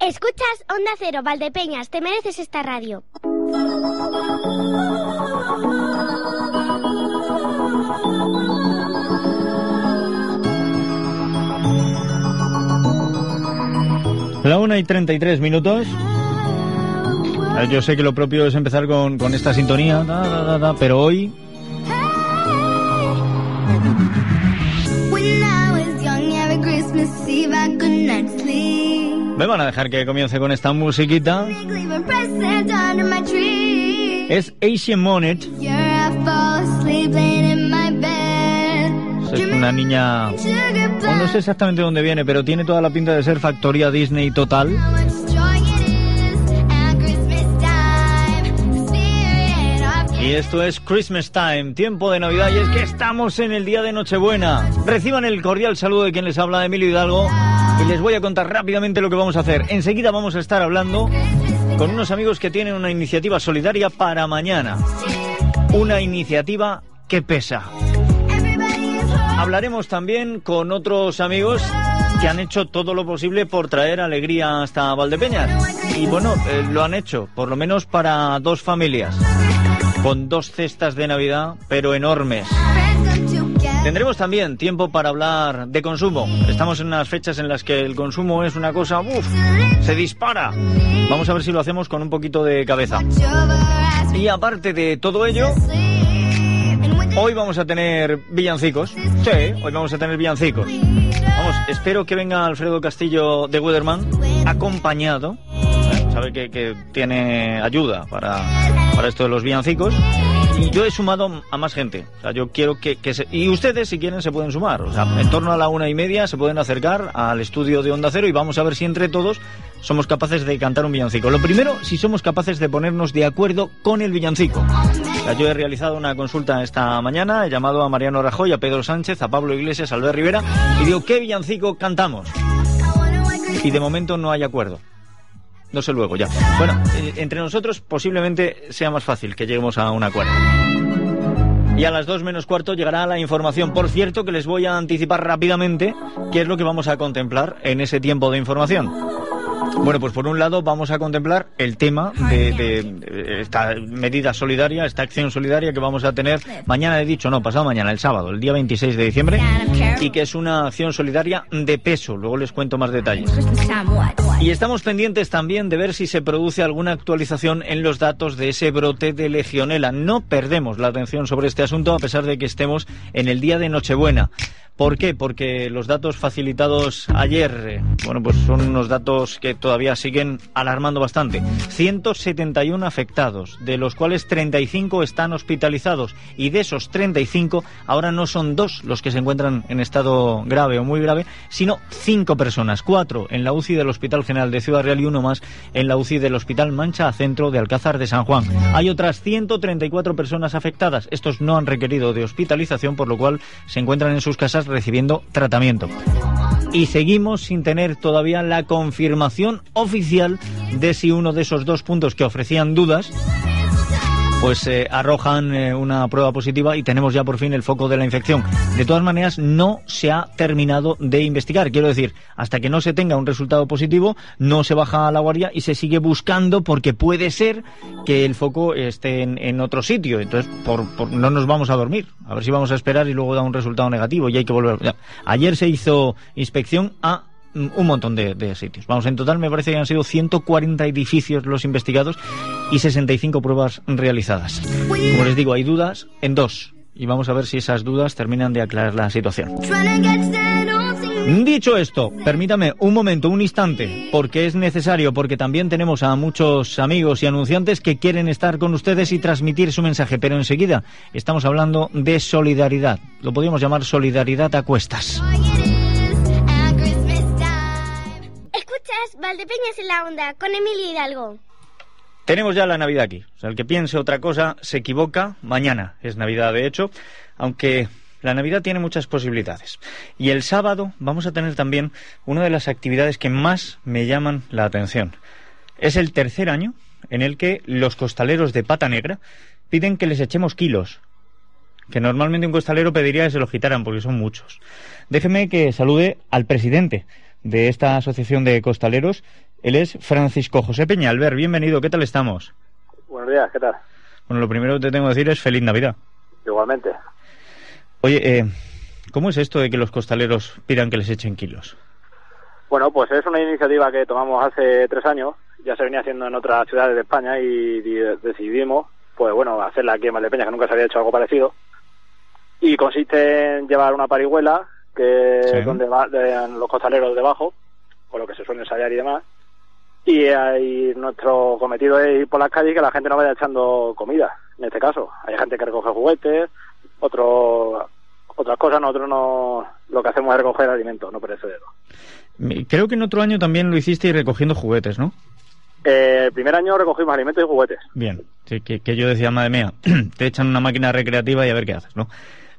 Escuchas Onda Cero, Valdepeñas, te mereces esta radio. La una y 33 minutos. Yo sé que lo propio es empezar con, con esta sintonía, pero hoy me van a dejar que comience con esta musiquita. Es Asian Monet. Es una niña... No sé exactamente dónde viene, pero tiene toda la pinta de ser factoría Disney total. Y esto es Christmas Time, tiempo de Navidad, y es que estamos en el día de Nochebuena. Reciban el cordial saludo de quien les habla, Emilio Hidalgo, y les voy a contar rápidamente lo que vamos a hacer. Enseguida vamos a estar hablando con unos amigos que tienen una iniciativa solidaria para mañana. Una iniciativa que pesa. Hablaremos también con otros amigos que han hecho todo lo posible por traer alegría hasta Valdepeñas. Y bueno, eh, lo han hecho, por lo menos para dos familias con dos cestas de Navidad, pero enormes. Tendremos también tiempo para hablar de consumo. Estamos en unas fechas en las que el consumo es una cosa, uff, se dispara. Vamos a ver si lo hacemos con un poquito de cabeza. Y aparte de todo ello, hoy vamos a tener villancicos. Sí, hoy vamos a tener villancicos. Vamos, espero que venga Alfredo Castillo de Weatherman acompañado. Sabe que, que tiene ayuda para para esto de los villancicos. Y yo he sumado a más gente. O sea, yo quiero que, se... Y ustedes, si quieren, se pueden sumar. O sea, en torno a la una y media se pueden acercar al estudio de Onda Cero y vamos a ver si entre todos somos capaces de cantar un villancico. Lo primero, si somos capaces de ponernos de acuerdo con el villancico. O sea, yo he realizado una consulta esta mañana, he llamado a Mariano Rajoy, a Pedro Sánchez, a Pablo Iglesias, a Albert Rivera y digo, ¿qué villancico cantamos? Y de momento no hay acuerdo. No sé luego ya. Bueno, eh, entre nosotros posiblemente sea más fácil que lleguemos a un acuerdo. Y a las dos menos cuarto llegará la información. Por cierto, que les voy a anticipar rápidamente qué es lo que vamos a contemplar en ese tiempo de información. Bueno, pues por un lado vamos a contemplar el tema de, esta medida solidaria, esta acción solidaria que vamos a tener mañana, he dicho, no, pasado mañana, el sábado, el día 26 de diciembre, y que es una acción solidaria de peso. Luego les cuento más detalles. Y estamos pendientes también de ver si se produce alguna actualización en los datos de ese brote de legionela. No perdemos la atención sobre este asunto a pesar de que estemos en el día de Nochebuena. ¿Por qué? Porque los datos facilitados ayer, eh, bueno, pues son unos datos que todavía siguen alarmando bastante. 171 afectados, de los cuales 35 están hospitalizados y de esos 35 ahora no son dos los que se encuentran en estado grave o muy grave, sino cinco personas, cuatro en la UCI del Hospital General de Ciudad Real y uno más en la UCI del Hospital Mancha a Centro de Alcázar de San Juan. Hay otras 134 personas afectadas. Estos no han requerido de hospitalización, por lo cual se encuentran en sus casas recibiendo tratamiento. Y seguimos sin tener todavía la confirmación oficial de si uno de esos dos puntos que ofrecían dudas pues eh, arrojan eh, una prueba positiva y tenemos ya por fin el foco de la infección. De todas maneras, no se ha terminado de investigar. Quiero decir, hasta que no se tenga un resultado positivo, no se baja a la guardia y se sigue buscando porque puede ser que el foco esté en, otro sitio. Entonces, por, no nos vamos a dormir. A ver si vamos a esperar y luego da un resultado negativo y hay que volver. Ayer se hizo inspección a un montón de, sitios. Vamos, en total me parece que han sido 140 edificios los investigados y 65 pruebas realizadas. Como les digo, hay dudas en dos y vamos a ver si esas dudas terminan de aclarar la situación. Dicho esto, permítame un momento, un instante, porque es necesario, porque también tenemos a muchos amigos y anunciantes que quieren estar con ustedes y transmitir su mensaje, pero enseguida estamos hablando de solidaridad. Lo podríamos llamar solidaridad a cuestas. Valdepeñas en la onda con Emilio Hidalgo. Tenemos ya la Navidad aquí. O sea, el que piense otra cosa se equivoca. Mañana es Navidad, de hecho, aunque la Navidad tiene muchas posibilidades. Y el sábado vamos a tener también una de las actividades que más me llaman la atención. Es el tercer año en el que los costaleros de pata negra piden que les echemos kilos. Que normalmente un costalero pediría que se los quitaran porque son muchos. Déjeme que salude al presidente de esta asociación de costaleros. Él es Francisco José Peñalver. Bienvenido, ¿qué tal estamos? Buenos días, ¿qué tal? Bueno, lo primero que te tengo que decir es feliz Navidad. Igualmente. Oye, eh, ¿cómo es esto de que los costaleros pidan que les echen kilos? Bueno, pues es una iniciativa que tomamos hace tres años, ya se venía haciendo en otras ciudades de España y decidimos, pues bueno, hacerla aquí en Valdepeña, que nunca se había hecho algo parecido. Y consiste en llevar una parihuela, que es donde van los costaleros debajo, con lo que se suele ensayar y demás. Y ahí nuestro cometido es ir por las calles y que la gente no vaya echando comida, en este caso. Hay gente que recoge juguetes, otros otras cosas, nosotros no lo que hacemos es recoger alimentos, no perecederos. Creo que en otro año también lo hiciste recogiendo juguetes, ¿no? Eh, el primer año recogimos alimentos y juguetes. Bien, que, yo decía, madre mía, te echan una máquina recreativa y a ver qué haces, ¿no?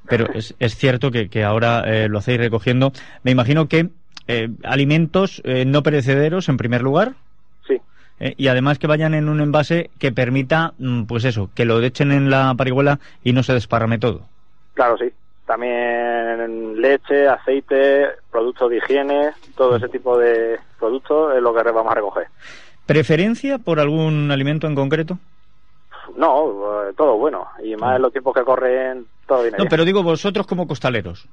Pero es, es cierto que, ahora eh, lo hacéis recogiendo. Me imagino que eh, alimentos no perecederos en primer lugar. Sí. y además que vayan en un envase que permita, mm, pues eso, que lo echen en la parihuela y no se desparrame todo. Claro, sí también leche, aceite, productos de higiene, todo ese tipo de productos es lo que vamos a recoger. ¿Preferencia por algún alimento en concreto? No, eh, todo bueno, y más en los tiempos que corren, todo bien. No, pero digo vosotros como costaleros.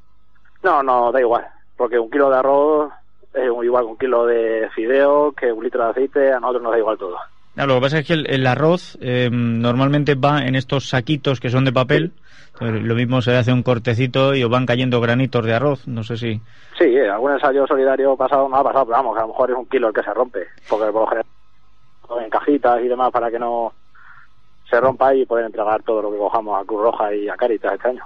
No, no, da igual, porque un kilo de arroz es igual que un kilo de fideo, que un litro de aceite, a nosotros nos da igual todo. lo que pasa es que el, arroz eh, normalmente va en estos saquitos que son de papel. Lo mismo se hace un cortecito y os van cayendo granitos de arroz, no sé si... Sí, eh, algún ensayo solidario pasado no ha pasado, pero vamos, a lo mejor es un kilo el que se rompe, porque por lo general en cajitas y demás para que no se rompa y poder entregar todo lo que cojamos a Cruz Roja y a Caritas este año.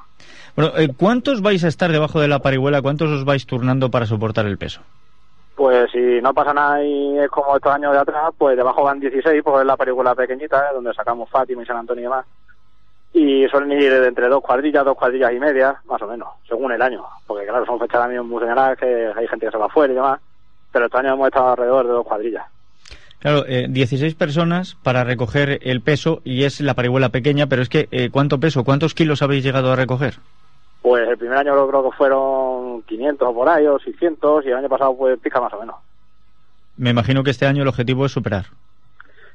Bueno, eh, ¿cuántos vais a estar debajo de la parihuela? ¿Cuántos os vais turnando para soportar el peso? Pues si no pasa nada y es como estos años de atrás, pues debajo van 16 porque es la parihuela pequeñita, ¿eh? donde sacamos Fátima y San Antonio y demás y suelen ir de entre dos cuadrillas, dos cuadrillas y media, más o menos, según el año, porque claro, son fechas también muy señaladas que hay gente que se va afuera y demás, pero este año hemos estado alrededor de dos cuadrillas. Claro, eh, 16 personas para recoger el peso y es la parihuela pequeña, pero es que, eh, ¿cuánto peso, cuántos kilos habéis llegado a recoger? Pues el primer año creo que fueron 500 o por ahí, o 600, y el año pasado pues pica más o menos. Me imagino que este año el objetivo es superar.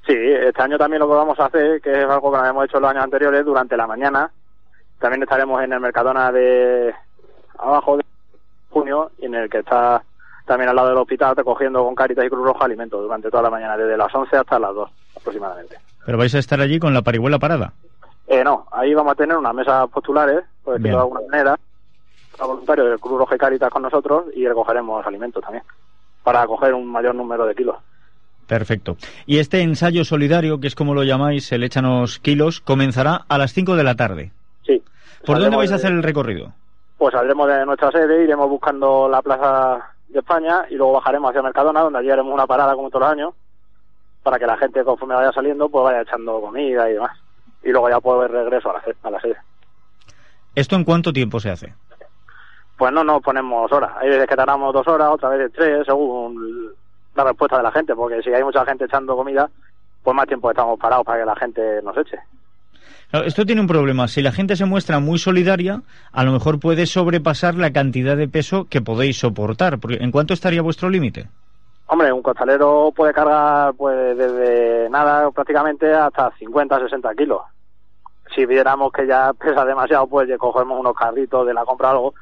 Sí, este año también lo que vamos a hacer, que es algo que hemos hecho los años anteriores, durante la mañana. También estaremos en el Mercadona de abajo de junio, en el que está también al lado del hospital recogiendo con Caritas y Cruz Roja alimentos durante toda la mañana, desde las 11 hasta las 2 aproximadamente. ¿Pero vais a estar allí con la parihuela parada? Eh, no, ahí vamos a tener unas mesas postulares, por decirlo de alguna manera, a voluntarios del Cruz Roja y Caritas con nosotros y recogeremos alimentos también, para coger un mayor número de kilos. Perfecto. Y este ensayo solidario, que es como lo llamáis, el Échanos Kilos, comenzará a las 5 de la tarde. Sí. ¿Por dónde vais a hacer el recorrido? Pues saldremos de nuestra sede, iremos buscando la Plaza de España y luego bajaremos hacia Mercadona, donde allí haremos una parada como todos los años, para que la gente conforme vaya saliendo pues vaya echando comida y demás. Y luego ya puedo ir regreso a la, a la sede. ¿Esto en cuánto tiempo se hace? Pues no nos ponemos horas. Hay veces que tardamos dos horas, otras veces tres, según la respuesta de la gente, porque si hay mucha gente echando comida, pues más tiempo estamos parados para que la gente nos eche. Esto tiene un problema. Si la gente se muestra muy solidaria, a lo mejor puede sobrepasar la cantidad de peso que podéis soportar. Porque, ¿En cuánto estaría vuestro límite? Hombre, un costalero puede cargar pues desde nada prácticamente hasta 50, 60 kilos. Si viéramos que ya pesa demasiado, pues cogemos unos carritos de la compra algo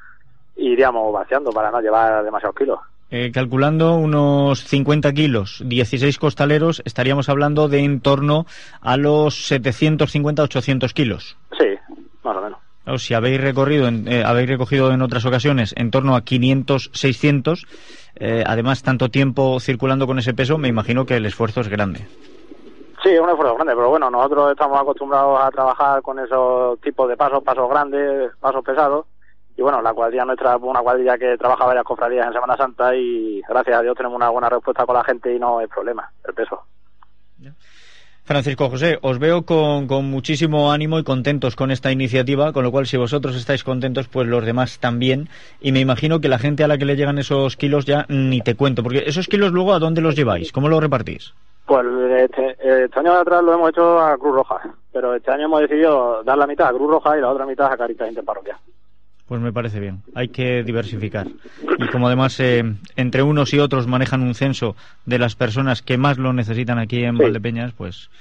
y iríamos vaciando para no llevar demasiados kilos. Eh, calculando unos 50 kilos, 16 costaleros, estaríamos hablando de en torno a los 750-800 kilos. Sí, más o menos. si habéis recorrido, eh, habéis recogido en otras ocasiones en torno a 500, 600, eh, además tanto tiempo circulando con ese peso, me imagino que el esfuerzo es grande. Sí, es un esfuerzo grande, pero bueno, nosotros estamos acostumbrados a trabajar con esos tipos de pasos, pasos grandes, pasos pesados, y bueno, la cuadrilla nuestra es una cuadrilla que trabaja varias cofradías en Semana Santa y gracias a Dios tenemos una buena respuesta con la gente y no hay problema, el peso. Francisco José, os veo con, con, muchísimo ánimo y contentos con esta iniciativa, con lo cual si vosotros estáis contentos, pues los demás también. Y me imagino que la gente a la que le llegan esos kilos ya ni te cuento, porque esos kilos luego a dónde los lleváis, ¿cómo los repartís? Pues este, este año de atrás lo hemos hecho a Cruz Roja, pero este año hemos decidido dar la mitad a Cruz Roja y la otra mitad a Caritas Interparroquial. Pues me parece bien. Hay que diversificar. Y como además eh, entre unos y otros manejan un censo de las personas que más lo necesitan aquí en Valdepeñas, pues,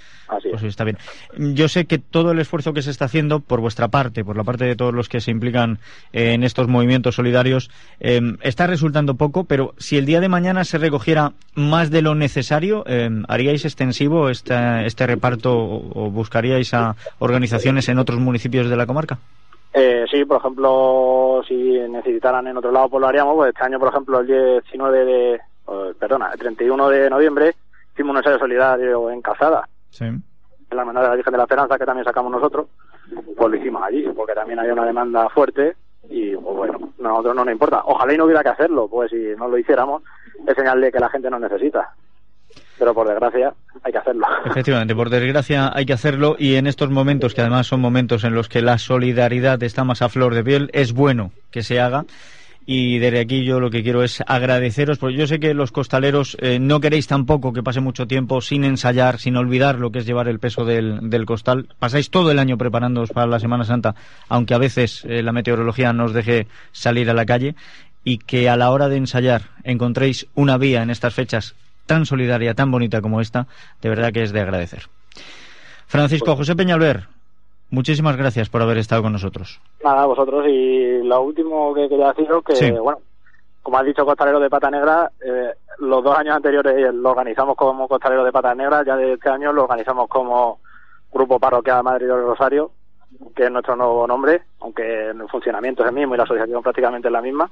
pues está bien. Yo sé que todo el esfuerzo que se está haciendo por vuestra parte, por la parte de todos los que se implican en estos movimientos solidarios, eh, está resultando poco, pero si el día de mañana se recogiera más de lo necesario, eh, ¿haríais extensivo este, este reparto o buscaríais a organizaciones en otros municipios de la comarca? Eh, sí, por ejemplo, si necesitaran en otro lado, pues lo haríamos. Pues este año, por ejemplo, el 19 de, perdona, el 31 de noviembre hicimos un ensayo solidario en Casada. Sí. En la hermandad de la Virgen de la Esperanza, que también sacamos nosotros, pues lo hicimos allí, porque también había una demanda fuerte y, pues bueno, a nosotros no nos importa. Ojalá y no hubiera que hacerlo, pues si no lo hiciéramos, es señal de que la gente nos necesita pero por desgracia hay que hacerlo. Efectivamente, por desgracia hay que hacerlo y en estos momentos, que además son momentos en los que la solidaridad está más a flor de piel, es bueno que se haga. Y desde aquí yo lo que quiero es agradeceros, porque yo sé que los costaleros eh, no queréis tampoco que pase mucho tiempo sin ensayar, sin olvidar lo que es llevar el peso del, del costal. Pasáis todo el año preparándoos para la Semana Santa, aunque a veces eh, la meteorología nos deje salir a la calle y que a la hora de ensayar encontréis una vía en estas fechas tan solidaria, tan bonita como esta, de verdad que es de agradecer. Francisco José Peñalver, muchísimas gracias por haber estado con nosotros. Nada, a vosotros. Y lo último que quería deciros que, bueno, como has dicho Costalero de Pata Negra, eh, los dos años anteriores lo organizamos como Costalero de Pata Negra, ya de este año lo organizamos como Grupo Parroquial Madrid del Rosario, que es nuestro nuevo nombre, aunque el funcionamiento es el mismo y la asociación prácticamente es la misma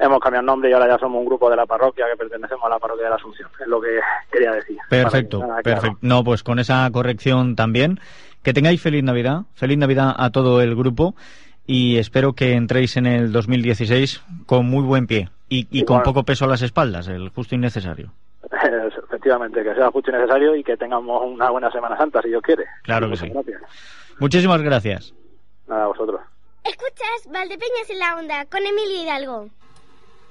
hemos cambiado nombre y ahora ya somos un grupo de la parroquia que pertenecemos a la parroquia de la Asunción. Es lo que quería decir. Perfecto, perfecto. No, pues con esa corrección también. Que tengáis feliz Navidad, feliz Navidad a todo el grupo y espero que entréis en el 2016 con muy buen pie y, con poco peso a las espaldas, el justo y necesario. Efectivamente, que sea justo y necesario y que tengamos una buena Semana Santa, si Dios quiere. Claro que sí. Muchísimas gracias. Nada, a vosotros. Escuchas Valdepeñas en la Onda con Emilio Hidalgo.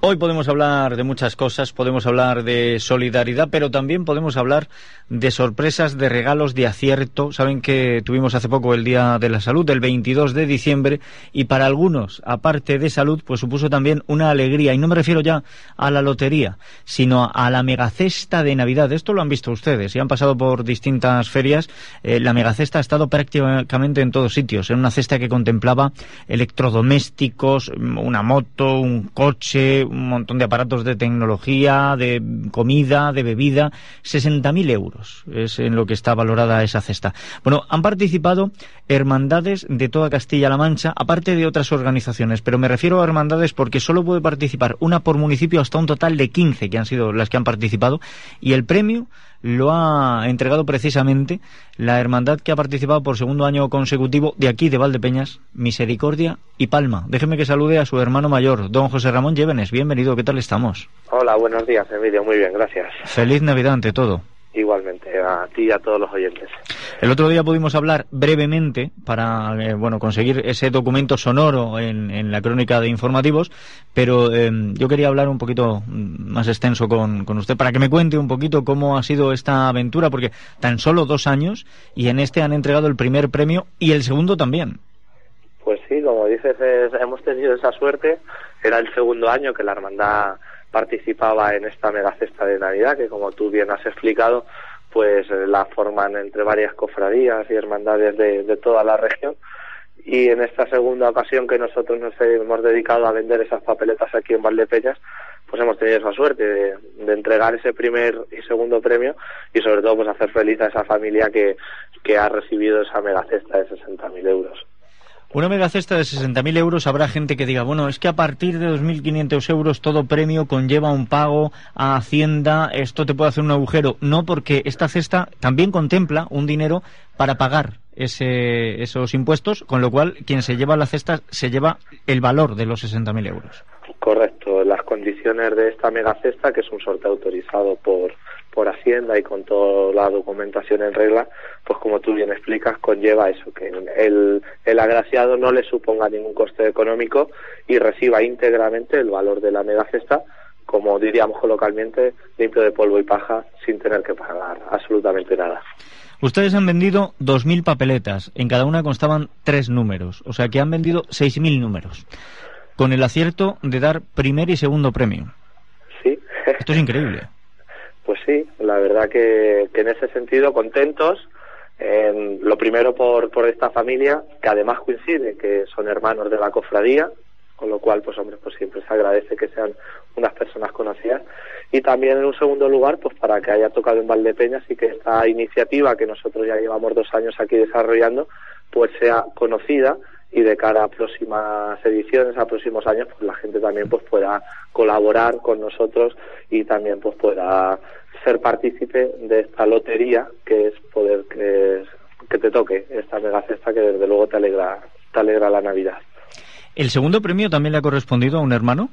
Hoy podemos hablar de muchas cosas, podemos hablar de solidaridad, pero también podemos hablar de sorpresas, de regalos, de acierto. Saben que tuvimos hace poco el Día de la Salud, el 22 de diciembre, y para algunos, aparte de salud, pues supuso también una alegría. Y no me refiero ya a la lotería, sino a la megacesta de Navidad. Esto lo han visto ustedes y han pasado por distintas ferias. Eh, la megacesta ha estado prácticamente en todos sitios, en una cesta que contemplaba electrodomésticos, una moto, un coche, un montón de aparatos de tecnología, de comida, de bebida, 60.000 euros es en lo que está valorada esa cesta. Bueno, han participado hermandades de toda Castilla-La Mancha, aparte de otras organizaciones, pero me refiero a hermandades porque solo puede participar una por municipio hasta un total de 15 que han sido las que han participado y el premio lo ha entregado precisamente la hermandad que ha participado por segundo año consecutivo de aquí, de Valdepeñas, Misericordia y Palma. Déjeme que salude a su hermano mayor, don José Ramón Llévenes. Bienvenido, ¿qué tal estamos? Hola, buenos días, Emilio. Muy bien, gracias. Feliz Navidad ante todo. Igualmente, a ti y a todos los oyentes. El otro día pudimos hablar brevemente para eh, bueno conseguir ese documento sonoro en, la crónica de informativos, pero em, yo quería hablar un poquito más extenso con, con, usted para que me cuente un poquito cómo ha sido esta aventura, porque tan solo dos años y en este han entregado el primer premio y el segundo también. Pues sí, como dices, hemos tenido esa suerte. Era el segundo año que la hermandad participaba en esta mega cesta de Navidad, que como tú bien has explicado, pues eh, la forman entre varias cofradías y hermandades de, toda la región. Y en esta segunda ocasión que nosotros nos hemos dedicado a vender esas papeletas aquí en Valdepeñas, pues hemos tenido esa suerte de, de, entregar ese primer y segundo premio y sobre todo pues hacer feliz a esa familia que, que ha recibido esa mega cesta de 60.000 euros. Una megacesta de 60.000 euros habrá gente que diga, bueno, es que a partir de 2.500 euros todo premio conlleva un pago a Hacienda, esto te puede hacer un agujero. No, porque esta cesta también contempla un dinero para pagar ese, esos impuestos, con lo cual quien se lleva la cesta se lleva el valor de los 60.000 euros. Correcto, las condiciones de esta megacesta, que es un sorteo autorizado por por Hacienda y con toda la documentación en regla, pues como tú bien explicas, conlleva eso, que el, el agraciado no le suponga ningún coste económico y reciba íntegramente el valor de la megacesta, como diríamos localmente, limpio de polvo y paja, sin tener que pagar absolutamente nada. Ustedes han vendido 2.000 papeletas, en cada una constaban tres números, o sea que han vendido 6.000 números. con el acierto de dar primer y segundo premio. Sí. Esto es increíble. Pues sí, la verdad que, en ese sentido contentos. lo primero por, por esta familia, que además coincide que son hermanos de la cofradía, con lo cual, pues hombre, pues siempre se agradece que sean unas personas conocidas. Y también en un segundo lugar, pues para que haya tocado en Valdepeñas y que esta iniciativa que nosotros ya llevamos dos años aquí desarrollando, pues sea conocida y de cara a próximas ediciones, a próximos años, pues la gente también pues pueda colaborar con nosotros y también pues pueda ser partícipe de esta lotería que es poder que, que te toque esta mega cesta que desde luego te alegra, te alegra la Navidad. ¿El segundo premio también le ha correspondido a un hermano?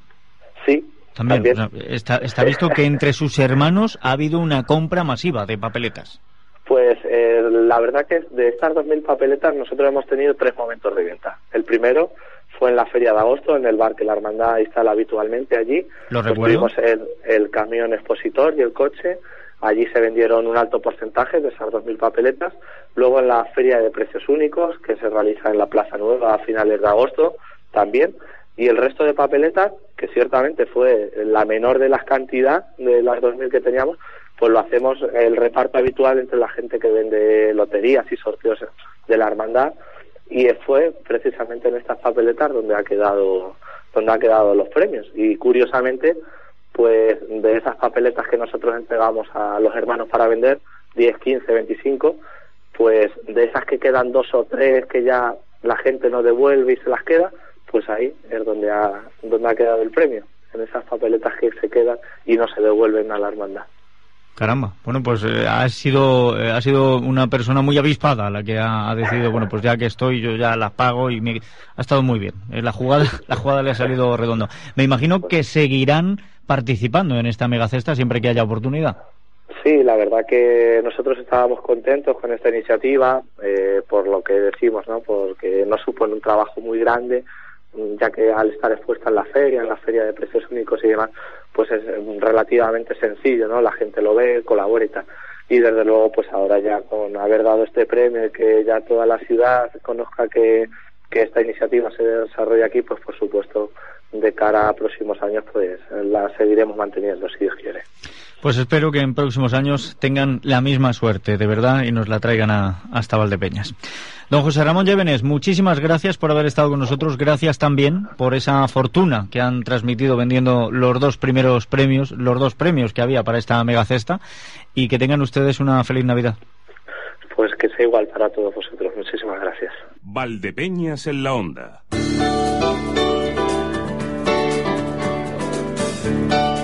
Sí. También. está, está visto que entre sus hermanos ha habido una compra masiva de papeletas. Pues eh, la verdad que de estas 2.000 papeletas nosotros hemos tenido tres momentos de venta. El primero fue en la feria de agosto, en el bar que la hermandad instala habitualmente allí. Lo recuerdo. el, el camión expositor y el coche. Allí se vendieron un alto porcentaje de esas 2.000 papeletas. Luego en la feria de precios únicos, que se realiza en la Plaza Nueva a finales de agosto, también. Y el resto de papeletas, que ciertamente fue la menor de las cantidades de las 2.000 que teníamos, pues lo hacemos el reparto habitual entre la gente que vende loterías y sorteos de la hermandad. Y fue precisamente en estas papeletas donde ha quedado donde ha quedado los premios. Y curiosamente pues de esas papeletas que nosotros entregamos a los hermanos para vender 10, 15, 25 pues de esas que quedan dos o tres que ya la gente no devuelve y se las queda pues ahí es donde ha donde ha quedado el premio en esas papeletas que se quedan y no se devuelven a la hermandad Caramba, bueno, pues eh, ha sido eh, ha sido una persona muy avispada la que ha, decidido, bueno, pues ya que estoy, yo ya las pago y me, ha estado muy bien. Eh, la jugada la jugada le ha salido redondo. Me imagino que seguirán participando en esta megacesta siempre que haya oportunidad. Sí, la verdad que nosotros estábamos contentos con esta iniciativa, por lo que decimos, ¿no? Porque no supone un trabajo muy grande, ya que al estar expuesta en la feria, en la feria de precios únicos y demás, pues es relativamente sencillo, ¿no? La gente lo ve, colabora y tal. Y desde luego, pues ahora ya con haber dado este premio, que ya toda la ciudad conozca que, que esta iniciativa se desarrolla aquí, pues por supuesto, de cara a próximos años, pues la seguiremos manteniendo, si Dios quiere. Pues espero que en próximos años tengan la misma suerte, de verdad, y nos la traigan a, hasta Valdepeñas. Don José Ramón Llévenes, muchísimas gracias por haber estado con nosotros. Gracias también por esa fortuna que han transmitido vendiendo los dos primeros premios, los dos premios que había para esta mega cesta. Y que tengan ustedes una feliz Navidad. Pues que sea igual para todos vosotros. Muchísimas gracias. Valdepeñas en la onda.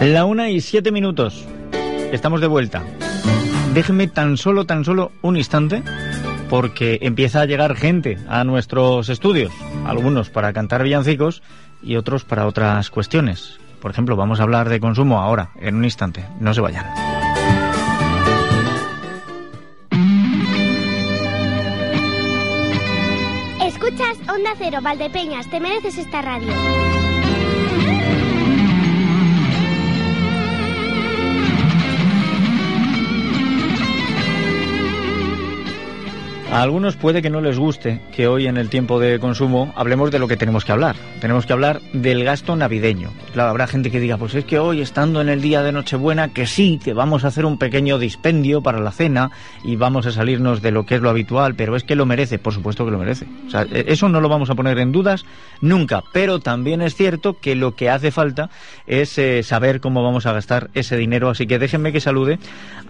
La una y siete minutos. Estamos de vuelta. Déjenme tan solo, tan solo un instante porque empieza a llegar gente a nuestros estudios, algunos para cantar villancicos y otros para otras cuestiones. Por ejemplo, vamos a hablar de consumo ahora, en un instante. No se vayan. Onda Cero, Valdepeñas, te mereces esta radio. A algunos puede que no les guste que hoy en el tiempo de consumo hablemos de lo que tenemos que hablar. Tenemos que hablar del gasto navideño. Claro, habrá gente que diga, pues es que hoy estando en el día de Nochebuena, que sí, que vamos a hacer un pequeño dispendio para la cena y vamos a salirnos de lo que es lo habitual, pero es que lo merece, por supuesto que lo merece. O sea, e-, eso no lo vamos a poner en dudas nunca, pero también es cierto que lo que hace falta es eh, saber cómo vamos a gastar ese dinero, así que déjenme que salude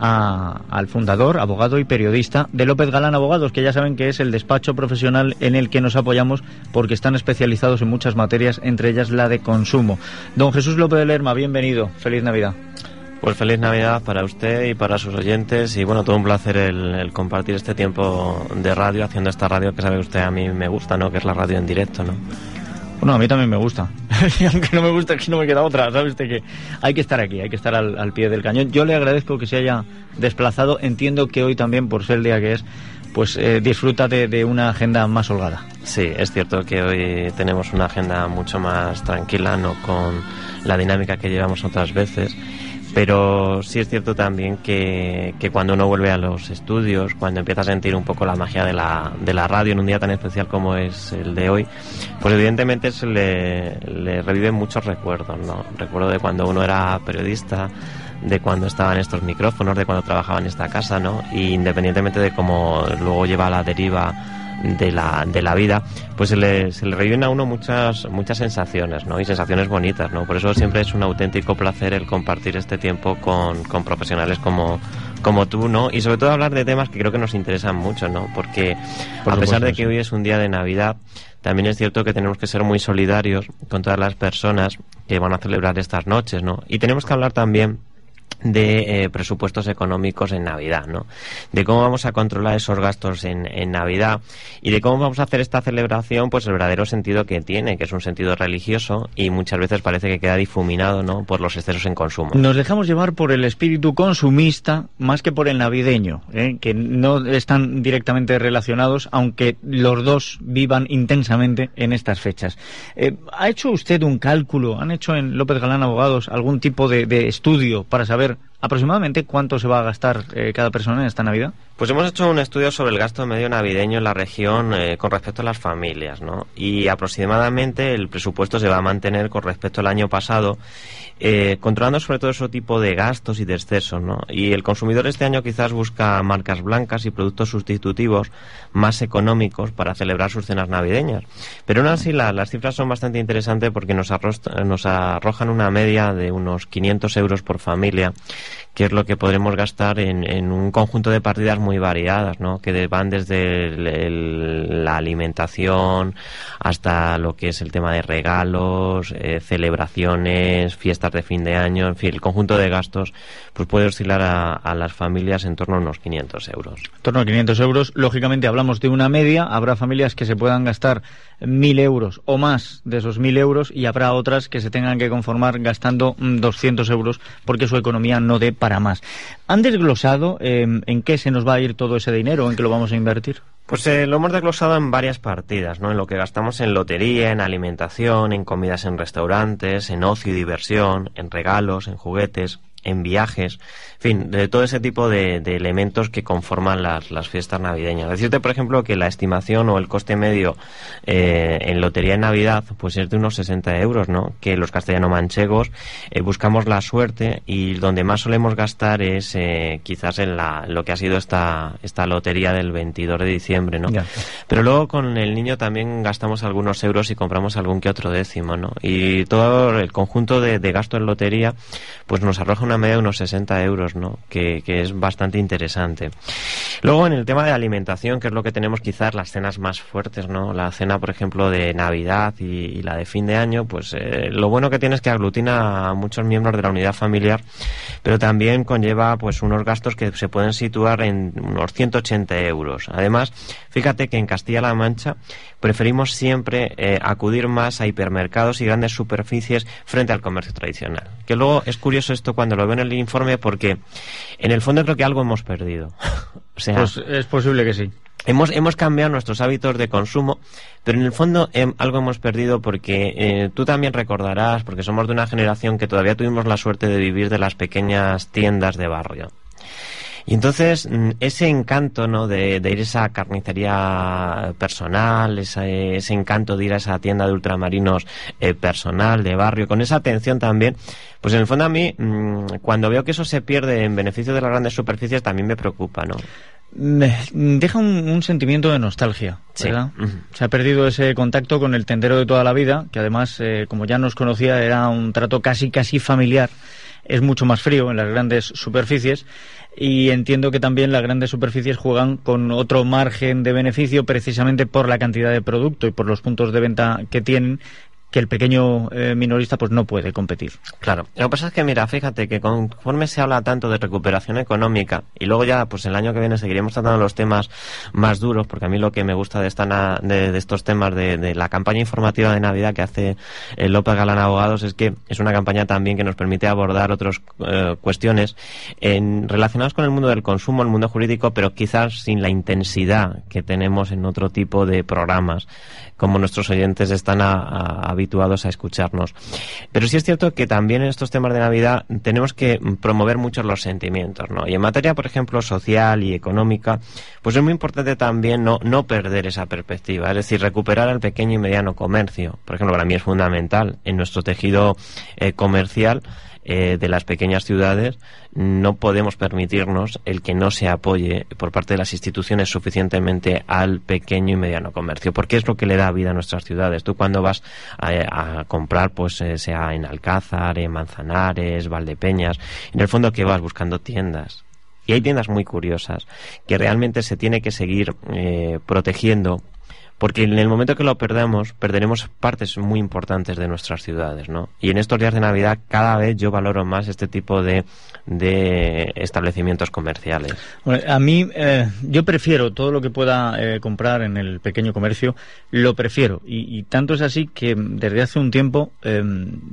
al fundador, abogado y periodista de López Galán Abogados que ya saben que es el despacho profesional en el que nos apoyamos porque están especializados en muchas materias, entre ellas la de consumo. Don Jesús López de Lerma, bienvenido. Feliz Navidad. Pues feliz Navidad para usted y para sus oyentes y bueno, todo un placer el, compartir este tiempo de radio, haciendo esta radio que sabe usted a mí me gusta, ¿no? Que es la radio en directo, ¿no? Bueno, a mí también me gusta. Aunque no me gusta, que no me queda otra. ¿Sabes? que hay que estar aquí, hay que estar al, al, pie del cañón. Yo le agradezco que se haya desplazado. Entiendo que hoy también, por ser el día que es, pues eh, disfruta de, una agenda más holgada. Sí, es cierto que hoy tenemos una agenda mucho más tranquila, no con la dinámica que llevamos otras veces, Pero sí es cierto también que, que, cuando uno vuelve a los estudios, cuando empieza a sentir un poco la magia de la, de la radio en un día tan especial como es el de hoy, pues evidentemente se le, le reviven muchos recuerdos, ¿no? Recuerdo de cuando uno era periodista, de cuando estaban estos micrófonos, de cuando trabajaba en esta casa, ¿no? Y independientemente de cómo luego lleva a la deriva de la, de la vida, pues se le, se le reviven a uno muchas, muchas sensaciones, ¿no? Y sensaciones bonitas, ¿no? Por eso siempre es un auténtico placer el compartir este tiempo con, con profesionales como, como tú, ¿no? Y sobre todo hablar de temas que creo que nos interesan mucho, ¿no? Porque a pesar de que hoy es un día de Navidad, también es cierto que tenemos que ser muy solidarios con todas las personas que van a celebrar estas noches, ¿no? Y tenemos que hablar también de eh, presupuestos económicos en Navidad, ¿no? De cómo vamos a controlar esos gastos en, en, Navidad y de cómo vamos a hacer esta celebración, pues el verdadero sentido que tiene, que es un sentido religioso y muchas veces parece que queda difuminado, ¿no? Por los excesos en consumo. Nos dejamos llevar por el espíritu consumista más que por el navideño, ¿eh? que no están directamente relacionados, aunque los dos vivan intensamente en estas fechas. Eh, ¿Ha hecho usted un cálculo? ¿Han hecho en López Galán Abogados algún tipo de, de estudio para saber aproximadamente cuánto se va a gastar eh, cada persona en esta Navidad? Pues hemos hecho un estudio sobre el gasto medio navideño en la región eh, con respecto a las familias, ¿no? Y aproximadamente el presupuesto se va a mantener con respecto al año pasado, eh, controlando sobre todo ese tipo de gastos y de excesos, ¿no? Y el consumidor este año quizás busca marcas blancas y productos sustitutivos más económicos para celebrar sus cenas navideñas. Pero aún así la, las cifras son bastante interesantes porque nos, nos arrojan una media de unos 500 euros por familia que es lo que podremos gastar en, un conjunto de partidas muy variadas, ¿no? que van desde el, la alimentación hasta lo que es el tema de regalos, eh, celebraciones, fiestas de fin de año, en fin, el conjunto de gastos pues puede oscilar a, a, las familias en torno a unos 500 euros. En torno a 500 euros, lógicamente hablamos de una media, habrá familias que se puedan gastar mil euros o más de esos mil euros y habrá otras que se tengan que conformar gastando 200 euros porque su economía no dé para más. ¿Han desglosado eh, en qué se nos va a ir todo ese dinero, en qué lo vamos a invertir? Pues eh, lo hemos desglosado en varias partidas, ¿no? En lo que gastamos en lotería, en alimentación, en comidas en restaurantes, en ocio y diversión, en regalos, en juguetes, en viajes, en fin, de todo ese tipo de, de elementos que conforman las, las, fiestas navideñas. Decirte, por ejemplo, que la estimación o el coste medio eh, en lotería en Navidad pues es de unos 60 euros, ¿no? Que los castellano-manchegos eh, buscamos la suerte y donde más solemos gastar es eh, quizás en la, lo que ha sido esta, esta lotería del 22 de diciembre, ¿no? Ya. Pero luego con el niño también gastamos algunos euros y compramos algún que otro décimo, ¿no? Y todo el conjunto de, de gasto en lotería pues nos arroja una media de unos 60 euros, ¿no? Que, que, es bastante interesante. Luego, en el tema de alimentación, que es lo que tenemos quizás las cenas más fuertes, ¿no? La cena, por ejemplo, de Navidad y, la de fin de año, pues eh, lo bueno que tiene es que aglutina a muchos miembros de la unidad familiar, pero también conlleva pues unos gastos que se pueden situar en unos 180 euros. Además, fíjate que en Castilla-La Mancha preferimos siempre eh, acudir más a hipermercados y grandes superficies frente al comercio tradicional. Que luego es curioso esto cuando veo en el informe porque en el fondo creo que algo hemos perdido. o sea, pues es posible que sí. Hemos, hemos cambiado nuestros hábitos de consumo, pero en el fondo eh, algo hemos perdido porque eh, tú también recordarás, porque somos de una generación que todavía tuvimos la suerte de vivir de las pequeñas tiendas de barrio. Y entonces ese encanto ¿no? de, de ir a esa carnicería personal, ese, ese, encanto de ir a esa tienda de ultramarinos eh, personal, de barrio, con esa atención también, pues en el fondo a mí, mmm, cuando veo que eso se pierde en beneficio de las grandes superficies, también me preocupa, ¿no? deja un, un, sentimiento de nostalgia, ¿verdad? Sí. Uh -huh. Se ha perdido ese contacto con el tendero de toda la vida, que además, eh, como ya nos conocía, era un trato casi, casi familiar. Es mucho más frío en las grandes superficies y entiendo que también las grandes superficies juegan con otro margen de beneficio precisamente por la cantidad de producto y por los puntos de venta que tienen que el pequeño eh, minorista pues no puede competir. Claro. Lo que pasa es que, mira, fíjate que conforme se habla tanto de recuperación económica y luego ya, pues el año que viene seguiremos tratando los temas más duros, porque a mí lo que me gusta de, esta de, de estos temas de, la campaña informativa de Navidad que hace eh, López Galán Abogados es que es una campaña también que nos permite abordar otras eh, cuestiones en, relacionadas con el mundo del consumo, el mundo jurídico, pero quizás sin la intensidad que tenemos en otro tipo de programas, como nuestros oyentes están a, a habituados a escucharnos. Pero sí es cierto que también en estos temas de Navidad tenemos que promover mucho los sentimientos, ¿no? Y en materia, por ejemplo, social y económica, pues es muy importante también no, no perder esa perspectiva, es decir, recuperar al pequeño y mediano comercio. Por ejemplo, para mí es fundamental en nuestro tejido eh, comercial eh, de las pequeñas ciudades, no podemos permitirnos el que no se apoye por parte de las instituciones suficientemente al pequeño y mediano comercio, porque es lo que le da vida a nuestras ciudades. Tú cuando vas a, comprar, pues eh, sea en Alcázar, en Manzanares, Valdepeñas, en el fondo que vas buscando tiendas. Y hay tiendas muy curiosas que realmente se tiene que seguir eh, protegiendo porque en el momento que lo perdamos, perderemos partes muy importantes de nuestras ciudades, ¿no? Y en estos días de Navidad cada vez yo valoro más este tipo de, de establecimientos comerciales. a mí, eh, yo prefiero todo lo que pueda eh, comprar en el pequeño comercio, lo prefiero. Y, tanto es así que desde hace un tiempo, eh,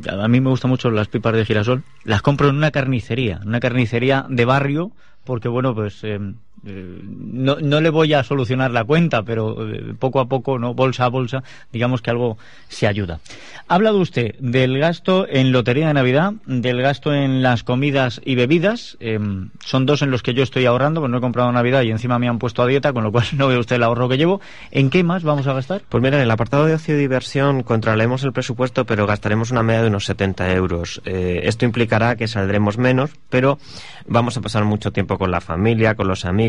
a mí me gustan mucho las pipas de girasol, las compro en una carnicería, una carnicería de barrio, porque bueno, pues eh, no, no, le voy a solucionar la cuenta, pero eh, poco a poco, no bolsa a bolsa, digamos que algo se ayuda. Ha hablado usted del gasto en lotería de Navidad, del gasto en las comidas y bebidas. Em, son dos en los que yo estoy ahorrando, pues no he comprado Navidad y encima me han puesto a dieta, con lo cual no ve usted el ahorro que llevo. ¿En qué más vamos a gastar? Pues mira, en el apartado de ocio y diversión controlaremos el presupuesto, pero gastaremos una media de unos 70 euros. Eh, esto implicará que saldremos menos, pero vamos a pasar mucho tiempo con la familia, con los amigos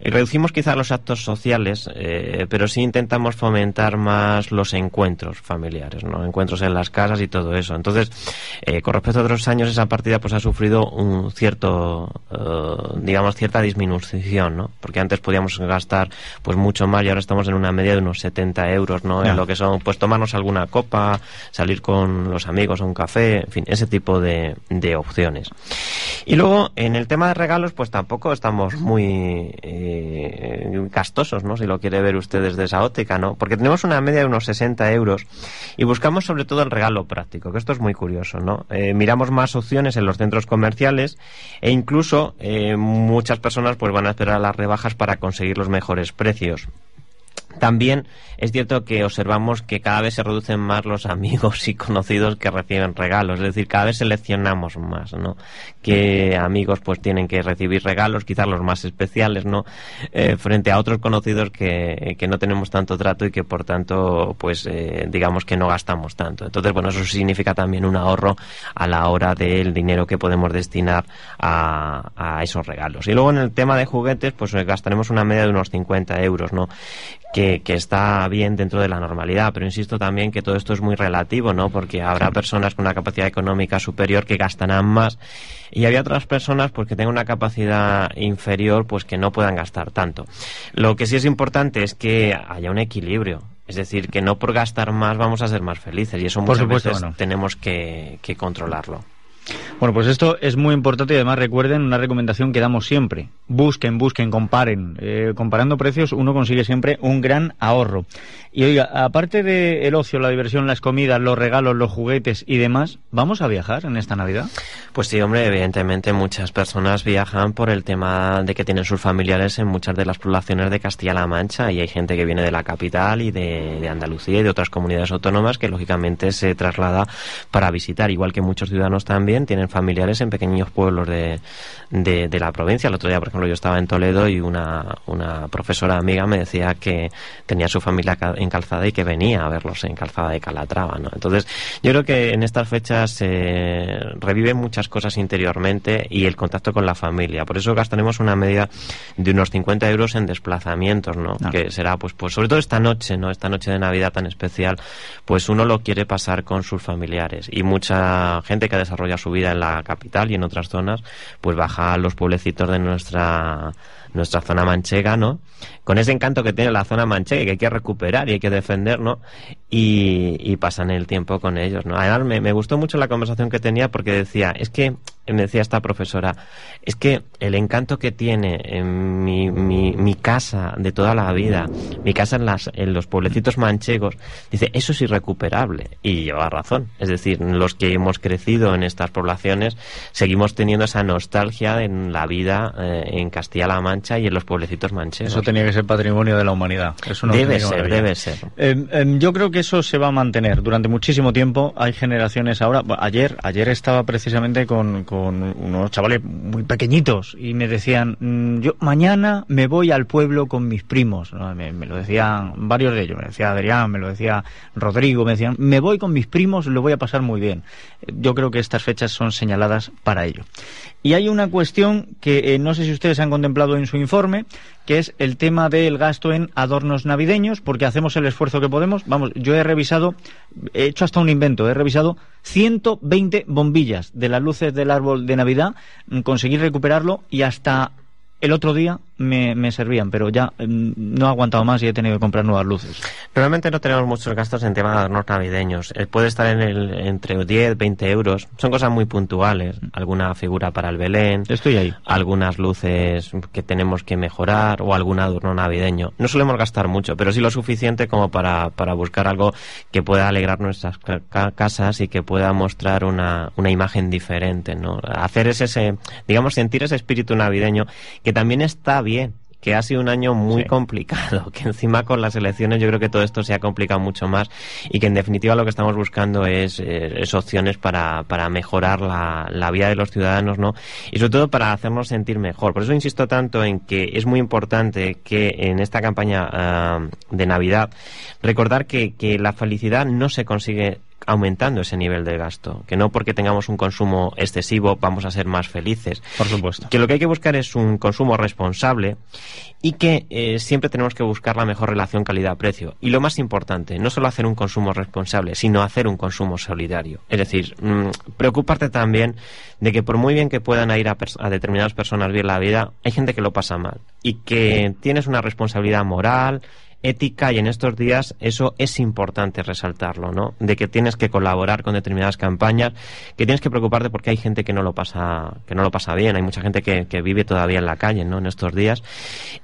y reducimos quizá los actos sociales, eh, pero sí intentamos fomentar más los encuentros familiares, ¿no? Encuentros en las casas y todo eso. Entonces, eh, con respecto a otros años, esa partida pues ha sufrido un cierto, eh, digamos, cierta disminución, ¿no? Porque antes podíamos gastar pues mucho más y ahora estamos en una media de unos 70 euros, ¿no? En lo que son, pues tomarnos alguna copa, salir con los amigos a un café, en fin, ese tipo de, de opciones. Y luego, en el tema de regalos, pues tampoco estamos muy eh, gastosos, ¿no? Si lo quiere ver usted desde esa óptica, ¿no? Porque tenemos una media de unos 60 euros y buscamos sobre todo el regalo práctico, que esto es muy curioso, ¿no? Eh, miramos más opciones en los centros comerciales e incluso eh, muchas personas pues van a esperar a las rebajas para conseguir los mejores precios. También es cierto que observamos que cada vez se reducen más los amigos y conocidos que reciben regalos, es decir, cada vez seleccionamos más, ¿no? Que amigos pues tienen que recibir regalos, quizás los más especiales, ¿no? Eh, frente a otros conocidos que, que, no tenemos tanto trato y que por tanto pues eh, digamos que no gastamos tanto. Entonces, bueno, eso significa también un ahorro a la hora del dinero que podemos destinar a, a esos regalos. Y luego en el tema de juguetes, pues gastaremos una media de unos 50 euros, ¿no? Que, que está bien dentro de la normalidad, pero insisto también que todo esto es muy relativo, ¿no? Porque habrá personas con una capacidad económica superior que gastarán más y había otras personas pues que tengan una capacidad inferior pues que no puedan gastar tanto. Lo que sí es importante es que haya un equilibrio. Es decir, que no por gastar más vamos a ser más felices y eso muchas veces tenemos que controlarlo. Bueno, pues esto es muy importante y además recuerden una recomendación que damos siempre. Busquen, busquen, comparen. Eh, comparando precios uno consigue siempre un gran ahorro. Y oiga, aparte del ocio, la diversión, las comidas, los regalos, los juguetes y demás, ¿vamos a viajar en esta Navidad? Pues sí, hombre, evidentemente muchas personas viajan por el tema de que tienen sus familiares en muchas de las poblaciones de Castilla-La Mancha y hay gente que viene de la capital y de Andalucía y de otras comunidades autónomas que lógicamente se traslada para visitar, igual que muchos ciudadanos también tienen familiares en pequeños pueblos de, de, la provincia. El otro día, por ejemplo, yo estaba en Toledo y una, una profesora amiga me decía que tenía su familia en Calzada y que venía a verlos en Calzada de Calatrava. ¿no? Entonces, yo creo que en estas fechas se reviven muchas cosas interiormente y el contacto con la familia. Por eso gastaremos una media de unos 50 euros en desplazamientos, ¿no? Que será, pues, pues, sobre todo esta noche, ¿no? Esta noche de Navidad tan especial, pues uno lo quiere pasar con sus familiares y mucha gente que desarrolla su vida en la capital y en otras zonas, pues baja a los pueblecitos de nuestra nuestra zona manchega, ¿no? Con ese encanto que tiene la zona manchega que hay que recuperar y hay que defender, ¿no? Y, pasan el tiempo con ellos, ¿no? Además, me, gustó mucho la conversación que tenía porque decía, es que me decía esta profesora, es que el encanto que tiene en mi, mi, mi casa de toda la vida, mi casa en, las, en los pueblecitos manchegos, dice, eso es irrecuperable. Y lleva razón. Es decir, los que hemos crecido en estas poblaciones, seguimos teniendo esa nostalgia en la vida eh, en Castilla-La Mancha y en los pueblecitos manchegos. Eso tenía que ser patrimonio de la humanidad. Eso no debe ser, debe ser. Eh, eh, yo creo que eso se va a mantener durante muchísimo tiempo. Hay generaciones ahora. Ayer, ayer estaba precisamente con, con unos chavales muy pequeñitos y me decían: mm, Yo mañana me voy al pueblo con mis primos. Me, lo decían varios de ellos. Me decía Adrián, me lo decía Rodrigo. Me decían: Me voy con mis primos, lo voy a pasar muy bien. Yo creo que estas fechas son señaladas para ello. Y hay una cuestión que eh, no sé si ustedes han contemplado en su informe, que es el tema del gasto en adornos navideños, porque hacemos el esfuerzo que podemos. Vamos, yo he revisado, he hecho hasta un invento, he revisado 120 bombillas de las luces del árbol de Navidad, mm, conseguí recuperarlo y hasta el otro día me, me servían, pero ya mm, no he aguantado más y he tenido que comprar nuevas luces. Realmente no tenemos muchos gastos en tema de adornos navideños. Eh, puede estar en el, entre 10, 20 euros. Son cosas muy puntuales. Alguna figura para el Belén. Estoy ahí. Algunas luces que tenemos que mejorar o algún adorno navideño. No solemos gastar mucho, pero sí lo suficiente como para, para buscar algo que pueda alegrar nuestras ca- ca- casas y que pueda mostrar una, una imagen diferente, ¿no? Hacer ese, digamos, sentir ese espíritu navideño que también está bien que ha sido un año muy Sí. complicado, que encima con las elecciones yo creo que todo esto se ha complicado mucho más y que en definitiva lo que estamos buscando es, eh, es opciones para, para mejorar la, la vida de los ciudadanos, ¿no? Y sobre todo para hacernos sentir mejor. Por eso insisto tanto en que es muy importante que en esta campaña ah, de Navidad recordar que, que la felicidad no se consigue aumentando ese nivel de gasto, que no porque tengamos un consumo excesivo vamos a ser más felices, Por supuesto. que lo que hay que buscar es un consumo responsable y que eh, siempre tenemos que buscar la mejor relación calidad-precio. Y lo más importante, no solo hacer un consumo responsable, sino hacer un consumo solidario. Es decir, mm, preocuparte también de que por muy bien que puedan ir a, pers- a determinadas personas bien la vida, hay gente que lo pasa mal y que tienes una responsabilidad moral, ética y en estos días eso es importante resaltarlo, ¿no? De que tienes que colaborar con determinadas campañas, que tienes que preocuparte porque hay gente que no lo pasa, que no lo pasa bien, hay mucha gente que, que vive todavía en la calle, ¿no? En estos días.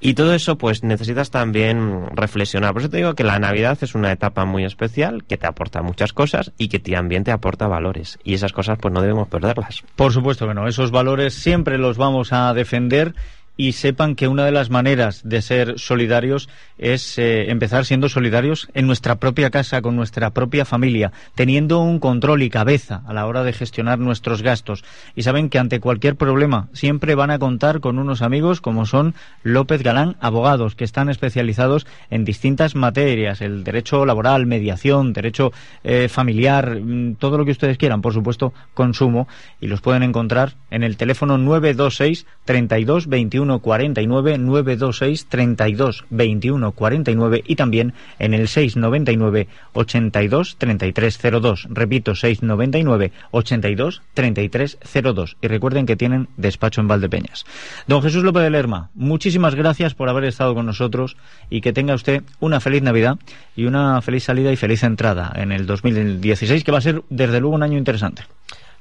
Y todo eso, pues necesitas también reflexionar. Por eso te digo que la Navidad es una etapa muy especial, que te aporta muchas cosas y que también te aporta valores. Y esas cosas, pues no debemos perderlas. Por supuesto que no. Esos valores siempre los vamos a defender y sepan que una de las maneras de ser solidarios es eh, empezar siendo solidarios en nuestra propia casa, con nuestra propia familia, teniendo un control y cabeza a la hora de gestionar nuestros gastos. Y saben que ante cualquier problema siempre van a contar con unos amigos como son López Galán, abogados que están especializados en distintas materias, el derecho laboral, mediación, derecho eh, familiar, mm, todo lo que ustedes quieran, por supuesto, consumo, y los pueden encontrar en el teléfono 926 32 21 49 926 32 21 49 y también en el 699 82 33 02. Repito, 699 82 33 02. Y recuerden que tienen despacho en Valdepeñas. Don Jesús López de Lerma, muchísimas gracias por haber estado con nosotros y que tenga usted una feliz Navidad y una feliz salida y feliz entrada en el 2016, que va a ser desde luego un año interesante.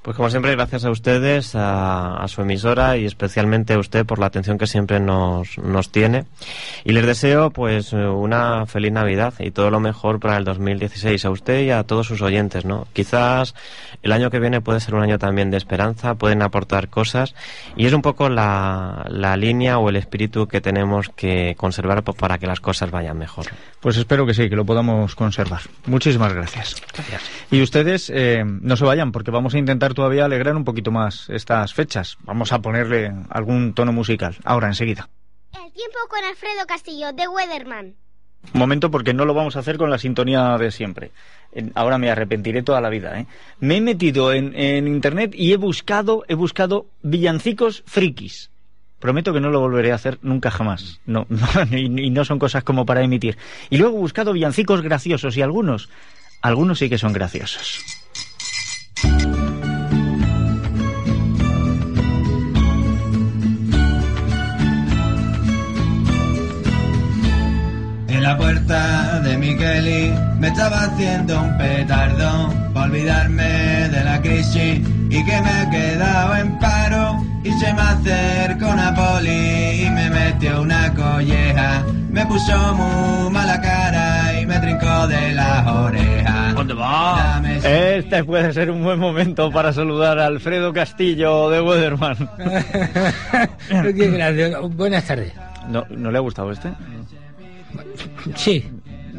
Pues como siempre, gracias a ustedes, a, a su emisora y especialmente a usted por la atención que siempre nos, nos tiene. Y les deseo pues una feliz Navidad y todo lo mejor para el 2016 a usted y a todos sus oyentes, ¿no? Quizás el año que viene puede ser un año también de esperanza, pueden aportar cosas y es un poco la, la línea o el espíritu que tenemos que conservar pues, para que las cosas vayan mejor. Pues espero que sí, que lo podamos conservar. Muchísimas gracias. Y ustedes eh, no se vayan porque vamos a intentar todavía alegrar un poquito más estas fechas. Vamos a ponerle algún tono musical. Ahora, enseguida. El tiempo con Alfredo Castillo, de Weatherman. Un momento porque no lo vamos a hacer con la sintonía de siempre. Ahora me arrepentiré toda la vida. ¿eh? Me he metido en, en internet y he buscado, he buscado villancicos frikis. Prometo que no lo volveré a hacer nunca jamás. No, no, y, y no son cosas como para emitir. Y luego he buscado villancicos graciosos y algunos, algunos sí que son graciosos. El la puerta de Miqueli me estaba haciendo un petardo para olvidarme de la crisis y que me he quedado en paro y se me acercó una poli y me metió una colleja me puso muy mala cara y me trincó de las orejas ¿Dónde va? Este puede ser un buen momento para saludar a Alfredo Castillo de Weatherman. Qué gracioso. Buenas tardes. ¿No, ¿No le ha gustado este? Sí,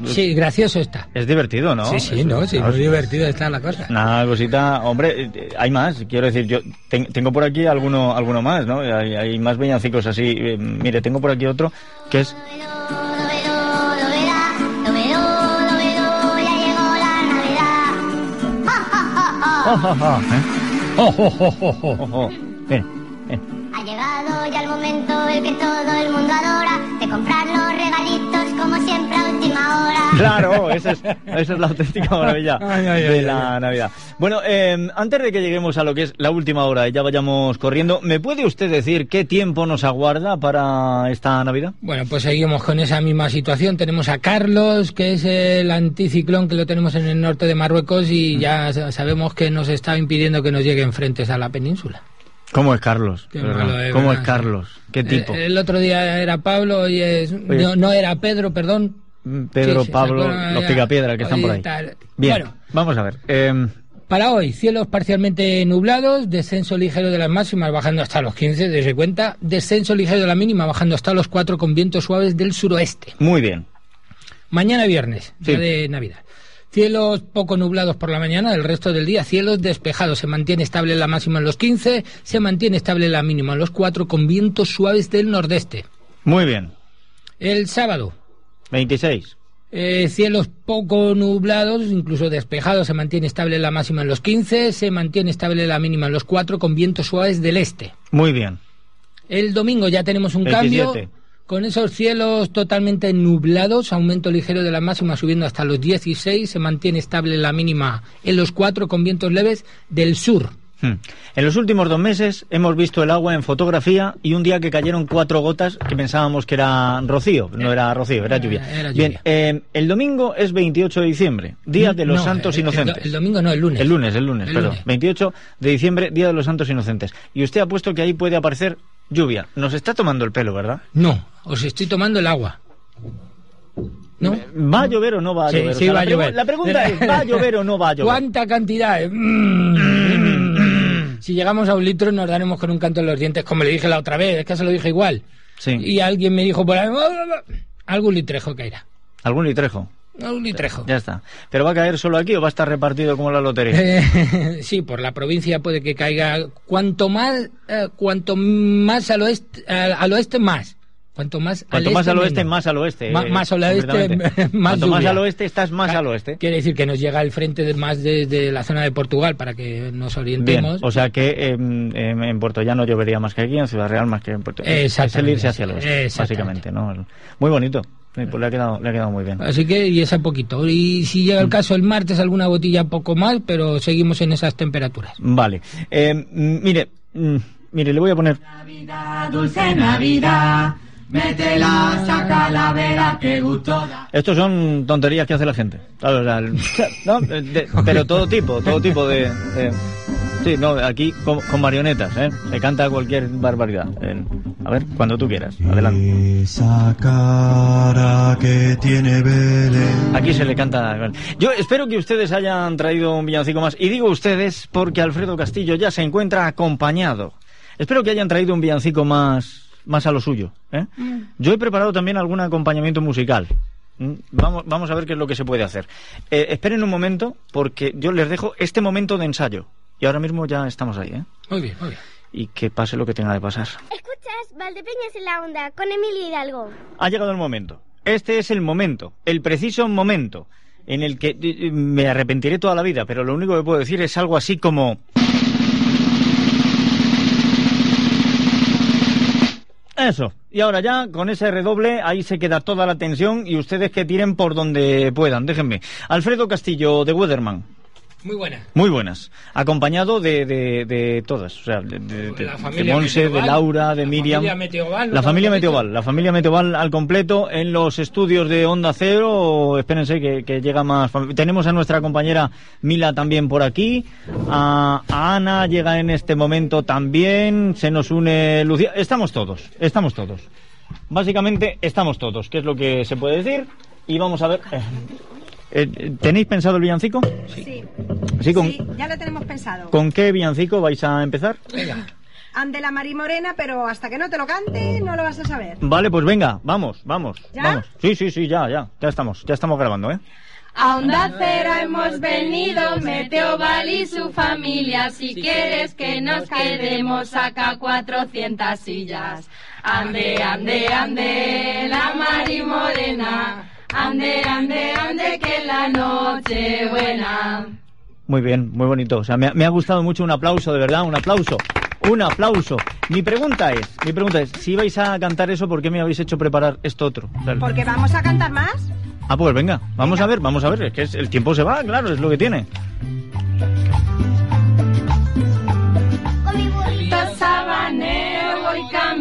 sí, gracioso está. Es divertido, ¿no? Sí, sí, no, sí, muy divertido está la cosa. Una cosita, hombre, eh, hay más, quiero decir, yo ten- tengo por aquí alguno, alguno más, ¿no? Hay, hay más villancicos así. Eh, mire, tengo por aquí otro que es Oh, oh, oh, ¿eh? Oh, oh, oh, oh, oh. Oh, oh. Ven, ven. Ya el momento el que todo el mundo adora de comprar los regalitos como siempre a última hora. Claro, esa es, esa es la auténtica maravilla Ay, ay, de ay, la Navidad. Bueno, eh, antes de que lleguemos a lo que es la última hora y ya vayamos corriendo, ¿me puede usted decir qué tiempo nos aguarda para esta Navidad? Bueno, pues seguimos con esa misma situación. Tenemos a Carlos, que es el anticiclón que lo tenemos en el norte de Marruecos y ya sa- sabemos que nos está impidiendo que nos lleguen frentes a la península. ¿Cómo es Carlos? ¿Cómo es. Carlos? ¿Qué tipo? Eh, El, otro día era Pablo, hoy es... Oye. No, no era Pedro, perdón. Pedro, sí, sí, Pablo, los ya. picapiedra que están por ahí. tal. Bien, Bueno. vamos a ver. eh, Para hoy, cielos parcialmente nublados, descenso ligero de las máximas bajando hasta los 15, desde cuenta, descenso ligero de la mínima bajando hasta los 4 con vientos suaves del suroeste. muy bien. Mañana viernes, Sí. día de Navidad. Cielos poco nublados por la mañana, el resto del día cielos despejados. Se mantiene estable la máxima en los 15, se mantiene estable la mínima en los 4 con vientos suaves del nordeste. Muy bien. El sábado, 26. eh, cielos poco nublados, incluso despejados, se mantiene estable la máxima en los 15, se mantiene estable la mínima en los 4 con vientos suaves del este. Muy bien. El domingo ya tenemos un 27. cambio. Con esos cielos totalmente nublados, aumento ligero de la máxima subiendo hasta los 16, se mantiene estable la mínima en los 4 con vientos leves del sur. Hmm. En los últimos dos meses hemos visto el agua en fotografía y un día que cayeron cuatro gotas que pensábamos que era rocío. No era rocío, era lluvia. era lluvia. Bien, eh, el domingo es 28 de diciembre, Día de los No, Santos el- el do- Inocentes. El, domingo no, el lunes. El lunes, el lunes, El perdón. lunes. 28 de diciembre, Día de los Santos Inocentes. Y usted ha puesto que ahí puede aparecer lluvia. Nos está tomando el pelo, ¿verdad? No, os estoy tomando el agua. ¿No? ¿Va a llover o no va a Sí, llover? O sí sea, va la a llover. La pregunta es, ¿va a llover o no va a llover? ¿Cuánta cantidad? Mm. Si llegamos a un litro nos daremos con un canto en los dientes, como le dije la otra vez, es que se lo dije igual. Sí. Y alguien me dijo por ahí, algún litrejo caerá. ¿Algún litrejo? Algún litrejo. Ya está. ¿Pero va a caer solo aquí o va a estar repartido como la lotería? Eh, sí, por la provincia puede que caiga. Cuanto más, eh, cuanto más al oeste, al, al oeste más. Cuanto más Cuanto al más este, al oeste, menos. más al oeste. Ma- eh, más al oeste, más Cuanto más al oeste, estás más Ca- al oeste. Quiere decir que nos llega el frente de más desde la zona de Portugal para que nos Bien, orientemos. o sea que eh, em, en Puerto ya no llovería más que aquí, en Ciudad Real más que en Puerto Es el irse hacia el oeste, básicamente. ¿no? Muy bonito. Sí, pues le ha quedado, le ha quedado muy bien. Así que, y esa poquito. Y si llega el caso el martes, alguna botilla poco más, pero seguimos en esas temperaturas. Vale. Eh, mm, mire, mm, mire, le voy a poner... Dulce Navidad, métela, saca la vela que gustó. Estos son tonterías que hace la gente. Claro, o sea, el- ¿no? De- pero todo tipo, todo tipo de... de- sí, no, aquí con, con marionetas, ¿eh? Se canta cualquier barbaridad. Eh, a ver, cuando tú quieras. Adelante. Esa cara que tiene Belén. Aquí se le canta. Yo espero que ustedes hayan traído un villancico más. Y digo ustedes porque Alfredo Castillo ya se encuentra acompañado. Espero que hayan traído un villancico más, más a lo suyo. ¿eh? Yo he preparado también algún acompañamiento musical. ¿Mm? Vamos, vamos a ver qué es lo que se puede hacer. Eh, esperen un momento porque yo les dejo este momento de ensayo. Y ahora mismo ya estamos ahí. ¿eh? Muy bien, muy bien. Y que pase lo que tenga de pasar. Escuchas Valdepeñas en la onda con Emilio Hidalgo. ha llegado el momento. Este es el momento, el preciso momento, en el que eh, eh, me arrepentiré toda la vida, pero lo único que puedo decir es algo así como... Eso. Y ahora ya, con ese redoble, ahí se queda toda la tensión y ustedes que tiren por donde puedan. Déjenme. Alfredo Castillo, de Weatherman. Muy buena. Muy buenas. Acompañado de, de, de todas. O sea, de, Monse, de Laura, de la Miriam. familia Meteoval, la familia Al Meteoval. La familia Meteoval al completo en los estudios de Onda Cero. Espérense que, que llega más. Tenemos a nuestra compañera Mila también por aquí. A, a Ana llega en este momento también. Se nos une Lucía. Estamos todos. Estamos todos. Básicamente estamos todos, que es lo que se puede decir. Y vamos a ver. eh, eh, ¿Tenéis pensado el villancico? Sí, Sí, con, sí, ya lo tenemos pensado. ¿Con qué villancico vais a empezar? Ande la Mari Morena, pero hasta que no te lo cante no lo vas a saber. Vale, pues venga, vamos, vamos, ¿Ya? vamos. Sí, sí, sí, ya, ya, ya estamos, ya estamos grabando, ¿eh? A Onda Cero hemos venido, Meteoval y su familia. Si quieres que nos quedemos acá 400 sillas. Ande, ande, ande, la Mari Morena. Ande, ande, ande, que la noche buena. Muy bien, muy bonito. O sea, me, ha- me ha gustado mucho un aplauso, de verdad, un aplauso. Un aplauso. Mi pregunta es, mi pregunta es, si vais a cantar eso, ¿por qué me habéis hecho preparar esto otro? O sea, Porque vamos a cantar más. Ah, pues venga, vamos a ver, vamos a ver, es que es- el tiempo se va, claro, es lo que tiene.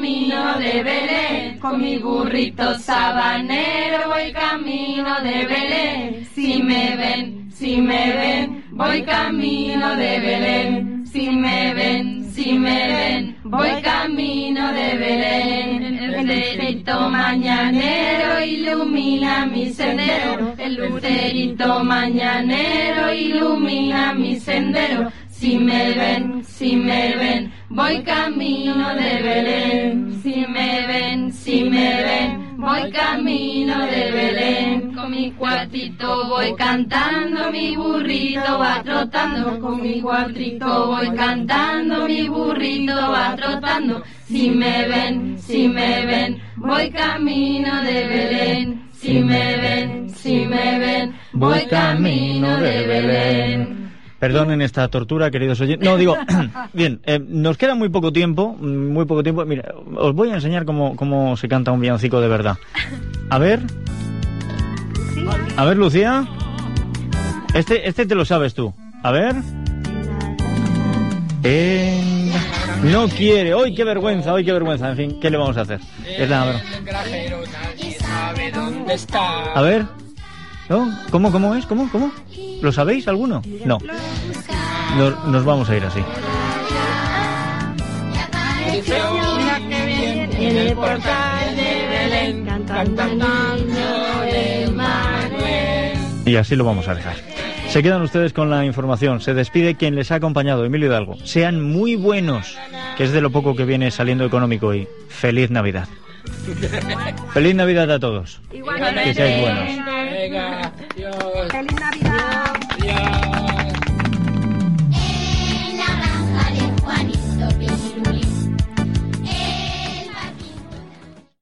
Camino de Belén. Con mi burrito sabanero voy camino de Belén. Si me ven, si me ven, voy camino de Belén. Si me ven, si me ven, voy camino de Belén. El lucerito mañanero ilumina mi sendero. El lucerito mañanero ilumina mi sendero. Si me ven, si me ven, voy camino de Belén. Si me ven, si me ven, voy camino de Belén. Con mi cuartito voy cantando, mi burrito va trotando. Con mi cuartito voy cantando, mi burrito va trotando. Si me ven, si me ven, voy camino de Belén. Si me ven, si me ven, voy camino de Belén. Perdonen esta tortura, queridos oyentes. No, digo, bien, eh, nos queda muy poco tiempo, muy poco tiempo. Mira, os voy a enseñar cómo, cómo se canta un villancico de verdad. A ver. A ver, Lucía. Este, este te lo sabes tú. A ver. Eh, no quiere. ¡Ay, qué vergüenza! ¡Ay, qué vergüenza! En fin, ¿qué le vamos a hacer? Es la-. A ver. ¿No? ¿Cómo, cómo es? ¿Cómo, cómo? ¿Lo sabéis alguno? No. Nos, nos vamos a ir así. Y así lo vamos a dejar. Se quedan ustedes con la información. Se despide quien les ha acompañado, Emilio Hidalgo. Sean muy buenos, que es de lo poco que viene saliendo económico hoy. Feliz Navidad. Feliz Navidad a todos. Igualmente. Que seáis buenos. Venga, adiós. Feliz Navidad. Adiós.